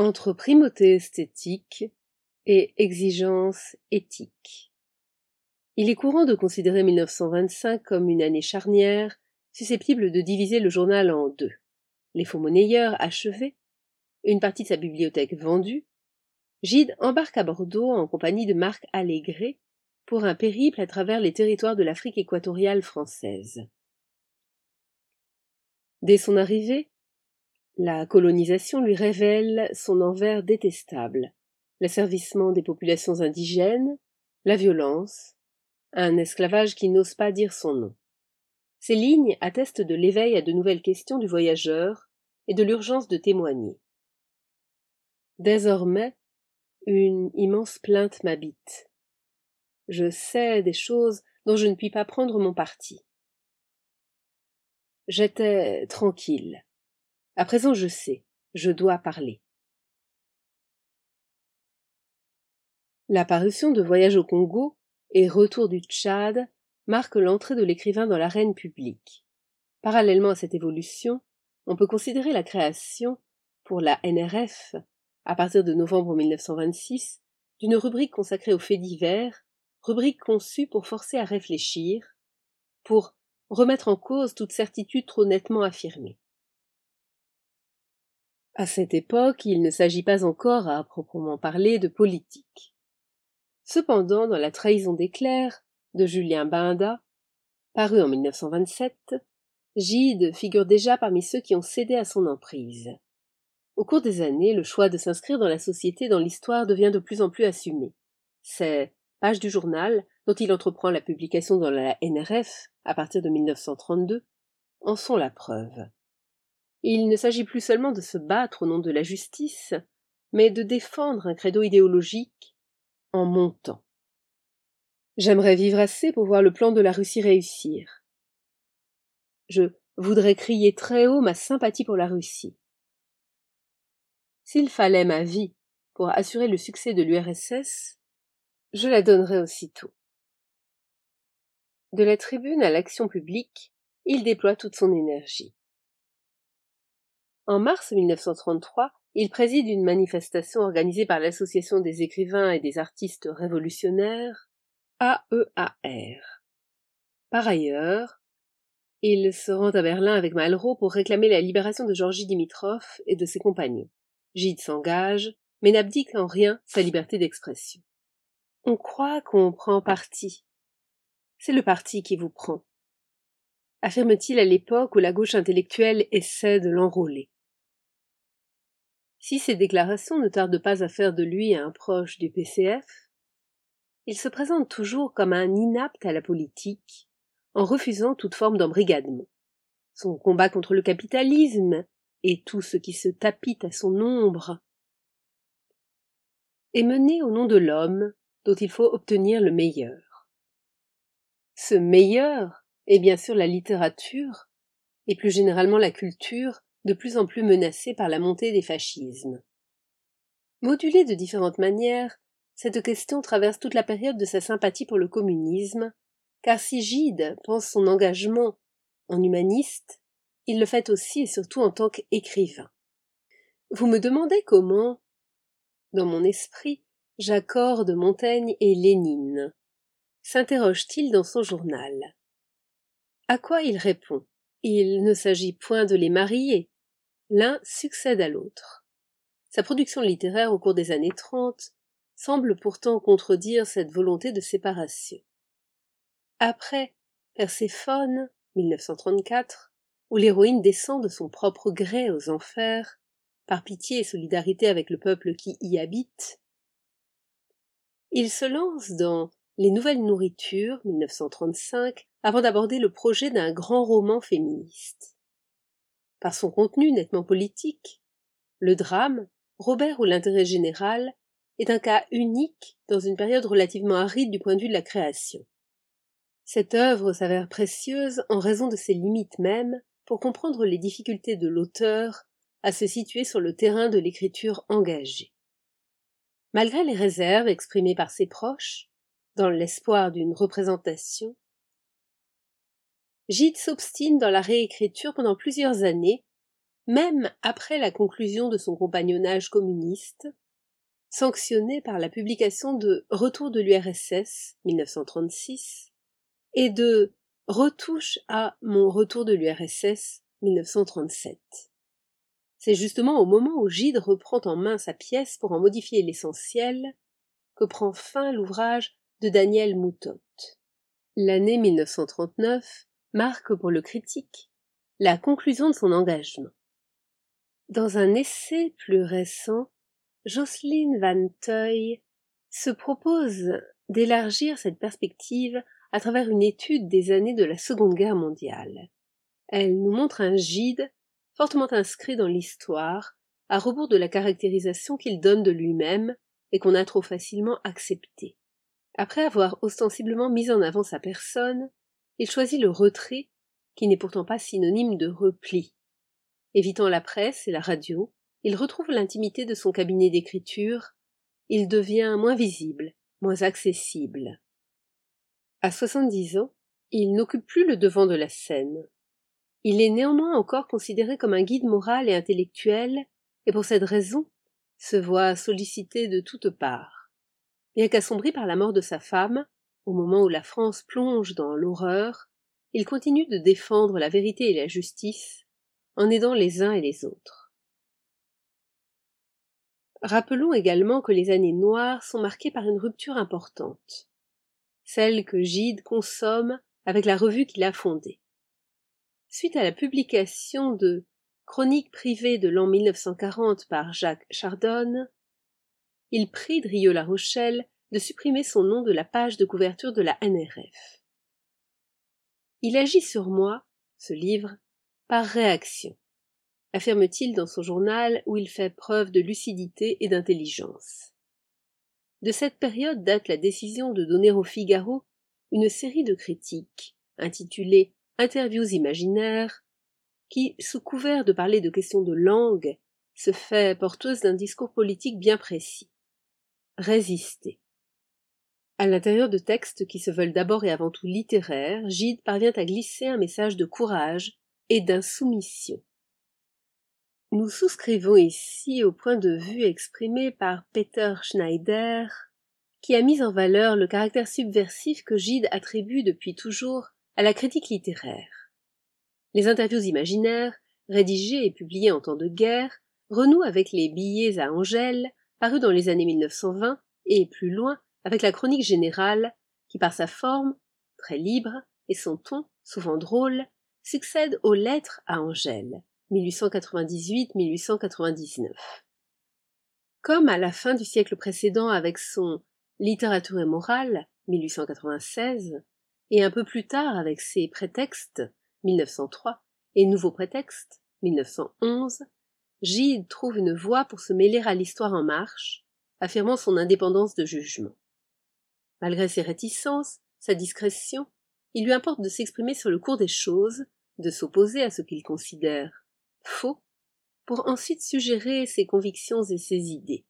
entre primauté esthétique et exigence éthique. Il est courant de considérer 1925 comme une année charnière, susceptible de diviser le journal en deux. Les faux monnayeurs achevés, une partie de sa bibliothèque vendue, Gide embarque à Bordeaux en compagnie de Marc Allégret pour un périple à travers les territoires de l'Afrique équatoriale française. Dès son arrivée, la colonisation lui révèle son envers détestable, l'asservissement des populations indigènes, la violence, un esclavage qui n'ose pas dire son nom. Ces lignes attestent de l'éveil à de nouvelles questions du voyageur et de l'urgence de témoigner. Désormais, une immense plainte m'habite. Je sais des choses dont je ne puis pas prendre mon parti. J'étais tranquille. À présent je sais, je dois parler. La parution de Voyage au Congo et Retour du Tchad marque l'entrée de l'écrivain dans l'arène publique. Parallèlement à cette évolution, on peut considérer la création, pour la NRF, à partir de novembre 1926, d'une rubrique consacrée aux faits divers, rubrique conçue pour forcer à réfléchir, pour remettre en cause toute certitude trop nettement affirmée. À cette époque, il ne s'agit pas encore à proprement parler de politique. Cependant, dans La trahison des clercs de Julien Binda, paru en 1927, Gide figure déjà parmi ceux qui ont cédé à son emprise. Au cours des années, le choix de s'inscrire dans la société dans l'histoire devient de plus en plus assumé. Ces pages du journal, dont il entreprend la publication dans la NRF à partir de 1932, en sont la preuve. Il ne s'agit plus seulement de se battre au nom de la justice, mais de défendre un credo idéologique en montant. J'aimerais vivre assez pour voir le plan de la Russie réussir. Je voudrais crier très haut ma sympathie pour la Russie. S'il fallait ma vie pour assurer le succès de l'URSS, je la donnerais aussitôt. De la tribune à l'action publique, il déploie toute son énergie. En mars 1933, il préside une manifestation organisée par l'Association des écrivains et des artistes révolutionnaires, AEAR. Par ailleurs, il se rend à Berlin avec Malraux pour réclamer la libération de Georgi Dimitrov et de ses compagnons. Gide s'engage, mais n'abdique en rien sa liberté d'expression. On croit qu'on prend parti. C'est le parti qui vous prend. Affirme-t-il à l'époque où la gauche intellectuelle essaie de l'enrôler. Si ces déclarations ne tardent pas à faire de lui un proche du PCF, il se présente toujours comme un inapte à la politique, en refusant toute forme d'embrigadement. Son combat contre le capitalisme et tout ce qui se tapit à son ombre est mené au nom de l'homme dont il faut obtenir le meilleur. Ce meilleur est bien sûr la littérature, et plus généralement la culture, de plus en plus menacée par la montée des fascismes. Modulée de différentes manières, cette question traverse toute la période de sa sympathie pour le communisme, car si Gide pense son engagement en humaniste, il le fait aussi et surtout en tant qu'écrivain. Vous me demandez comment, dans mon esprit, j'accorde Montaigne et Lénine. S'interroge-t-il dans son journal? À quoi il répond Il ne s'agit point de les marier, L'un succède à l'autre. Sa production littéraire au cours des années trente semble pourtant contredire cette volonté de séparation. Après Perséphone, 1934, où l'héroïne descend de son propre gré aux enfers, par pitié et solidarité avec le peuple qui y habite, il se lance dans Les Nouvelles Nourritures, 1935, avant d'aborder le projet d'un grand roman féministe. Par son contenu nettement politique, le drame, Robert ou l'intérêt général, est un cas unique dans une période relativement aride du point de vue de la création. Cette œuvre s'avère précieuse en raison de ses limites mêmes pour comprendre les difficultés de l'auteur à se situer sur le terrain de l'écriture engagée. Malgré les réserves exprimées par ses proches, dans l'espoir d'une représentation, Gide s'obstine dans la réécriture pendant plusieurs années, même après la conclusion de son compagnonnage communiste, sanctionné par la publication de Retour de l'URSS 1936 et de Retouche à mon retour de l'URSS 1937. C'est justement au moment où Gide reprend en main sa pièce pour en modifier l'essentiel que prend fin l'ouvrage de Daniel Moutot. L'année 1939 marque pour le critique la conclusion de son engagement. Dans un essai plus récent, Jocelyne Van Teuy se propose d'élargir cette perspective à travers une étude des années de la Seconde Guerre mondiale. Elle nous montre un gide fortement inscrit dans l'histoire, à rebours de la caractérisation qu'il donne de lui-même et qu'on a trop facilement acceptée. Après avoir ostensiblement mis en avant sa personne, il choisit le retrait, qui n'est pourtant pas synonyme de repli. Évitant la presse et la radio, il retrouve l'intimité de son cabinet d'écriture, il devient moins visible, moins accessible. À soixante-dix ans, il n'occupe plus le devant de la scène. Il est néanmoins encore considéré comme un guide moral et intellectuel, et pour cette raison se voit sollicité de toutes parts. Bien qu'assombri par la mort de sa femme, au moment où la France plonge dans l'horreur, il continue de défendre la vérité et la justice, en aidant les uns et les autres. Rappelons également que les années noires sont marquées par une rupture importante, celle que Gide consomme avec la revue qu'il a fondée. Suite à la publication de Chroniques privées de l'an 1940 par Jacques Chardonne, il prie Drieux-La Rochelle de supprimer son nom de la page de couverture de la NRF. Il agit sur moi, ce livre, par réaction, affirme-t-il dans son journal où il fait preuve de lucidité et d'intelligence. De cette période date la décision de donner au Figaro une série de critiques, intitulées Interviews imaginaires, qui, sous couvert de parler de questions de langue, se fait porteuse d'un discours politique bien précis. Résister. À l'intérieur de textes qui se veulent d'abord et avant tout littéraires, Gide parvient à glisser un message de courage et d'insoumission. Nous souscrivons ici au point de vue exprimé par Peter Schneider, qui a mis en valeur le caractère subversif que Gide attribue depuis toujours à la critique littéraire. Les interviews imaginaires, rédigées et publiées en temps de guerre, renouent avec les billets à Angèle, parus dans les années 1920, et plus loin, avec la chronique générale, qui par sa forme, très libre, et son ton, souvent drôle, succède aux lettres à Angèle, 1898-1899. Comme à la fin du siècle précédent avec son Littérature et morale, 1896, et un peu plus tard avec ses prétextes, 1903, et Nouveaux prétextes, 1911, Gide trouve une voie pour se mêler à l'histoire en marche, affirmant son indépendance de jugement. Malgré ses réticences, sa discrétion, il lui importe de s'exprimer sur le cours des choses, de s'opposer à ce qu'il considère faux, pour ensuite suggérer ses convictions et ses idées.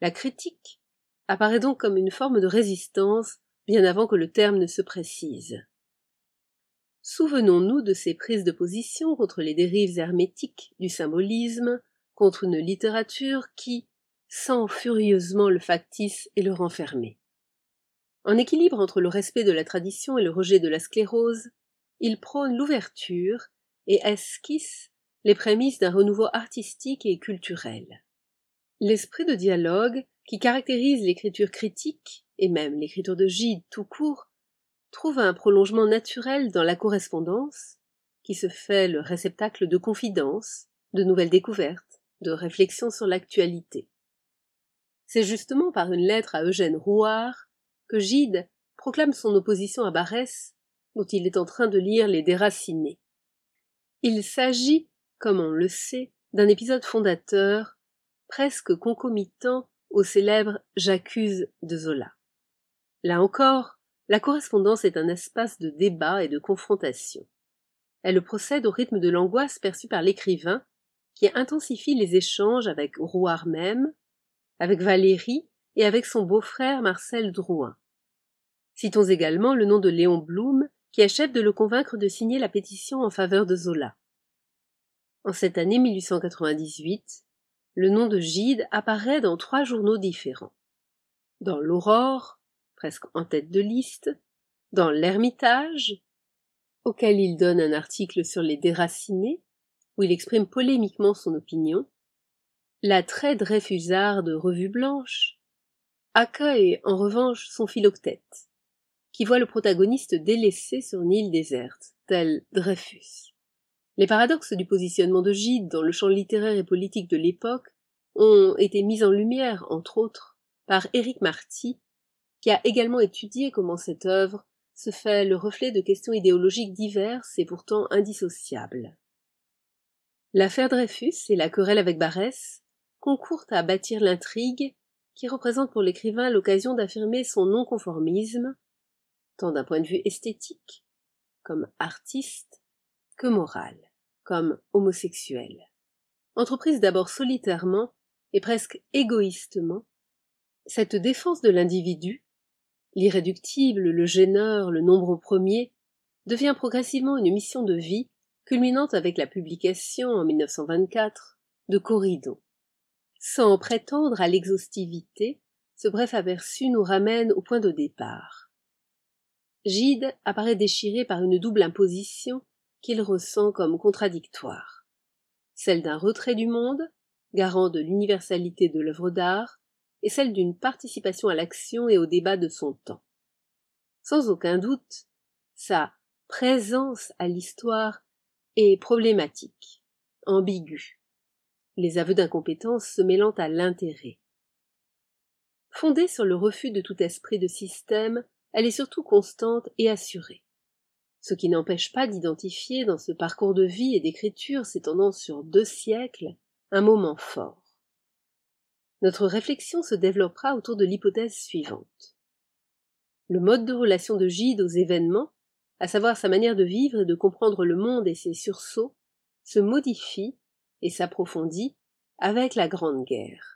La critique apparaît donc comme une forme de résistance bien avant que le terme ne se précise. Souvenons-nous de ses prises de position contre les dérives hermétiques du symbolisme, contre une littérature qui sent furieusement le factice et le renfermer. En équilibre entre le respect de la tradition et le rejet de la sclérose, il prône l'ouverture et esquisse les prémices d'un renouveau artistique et culturel. L'esprit de dialogue qui caractérise l'écriture critique, et même l'écriture de Gide tout court, trouve un prolongement naturel dans la correspondance, qui se fait le réceptacle de confidences, de nouvelles découvertes, de réflexions sur l'actualité. C'est justement par une lettre à Eugène Rouard que Gide proclame son opposition à Barès dont il est en train de lire les déracinés. Il s'agit, comme on le sait, d'un épisode fondateur, presque concomitant au célèbre J'accuse de Zola. Là encore, la correspondance est un espace de débat et de confrontation. Elle procède au rythme de l'angoisse perçue par l'écrivain, qui intensifie les échanges avec Rouard même, avec Valérie et avec son beau-frère Marcel Drouin. Citons également le nom de Léon Blum, qui achève de le convaincre de signer la pétition en faveur de Zola. En cette année 1898, le nom de Gide apparaît dans trois journaux différents. Dans l'Aurore, presque en tête de liste, dans l'Ermitage, auquel il donne un article sur les déracinés, où il exprime polémiquement son opinion, la très Dreyfusarde Revue Blanche accueille en revanche son philoctète, qui voit le protagoniste délaissé sur une île déserte, tel Dreyfus. Les paradoxes du positionnement de Gide dans le champ littéraire et politique de l'époque ont été mis en lumière, entre autres, par Éric Marty, qui a également étudié comment cette œuvre se fait le reflet de questions idéologiques diverses et pourtant indissociables. L'affaire Dreyfus et la querelle avec Barès concourent à bâtir l'intrigue qui représente pour l'écrivain l'occasion d'affirmer son non-conformisme, tant d'un point de vue esthétique, comme artiste, que moral, comme homosexuel. Entreprise d'abord solitairement et presque égoïstement, cette défense de l'individu l'irréductible, le gêneur, le nombre premier, devient progressivement une mission de vie, culminante avec la publication, en 1924, de Corridon. Sans prétendre à l'exhaustivité, ce bref aperçu nous ramène au point de départ. Gide apparaît déchiré par une double imposition qu'il ressent comme contradictoire. Celle d'un retrait du monde, garant de l'universalité de l'œuvre d'art, et celle d'une participation à l'action et au débat de son temps. Sans aucun doute, sa présence à l'histoire est problématique, ambiguë, les aveux d'incompétence se mêlant à l'intérêt. Fondée sur le refus de tout esprit de système, elle est surtout constante et assurée. Ce qui n'empêche pas d'identifier dans ce parcours de vie et d'écriture s'étendant sur deux siècles un moment fort. Notre réflexion se développera autour de l'hypothèse suivante. Le mode de relation de Gide aux événements, à savoir sa manière de vivre et de comprendre le monde et ses sursauts, se modifie et s'approfondit avec la Grande Guerre.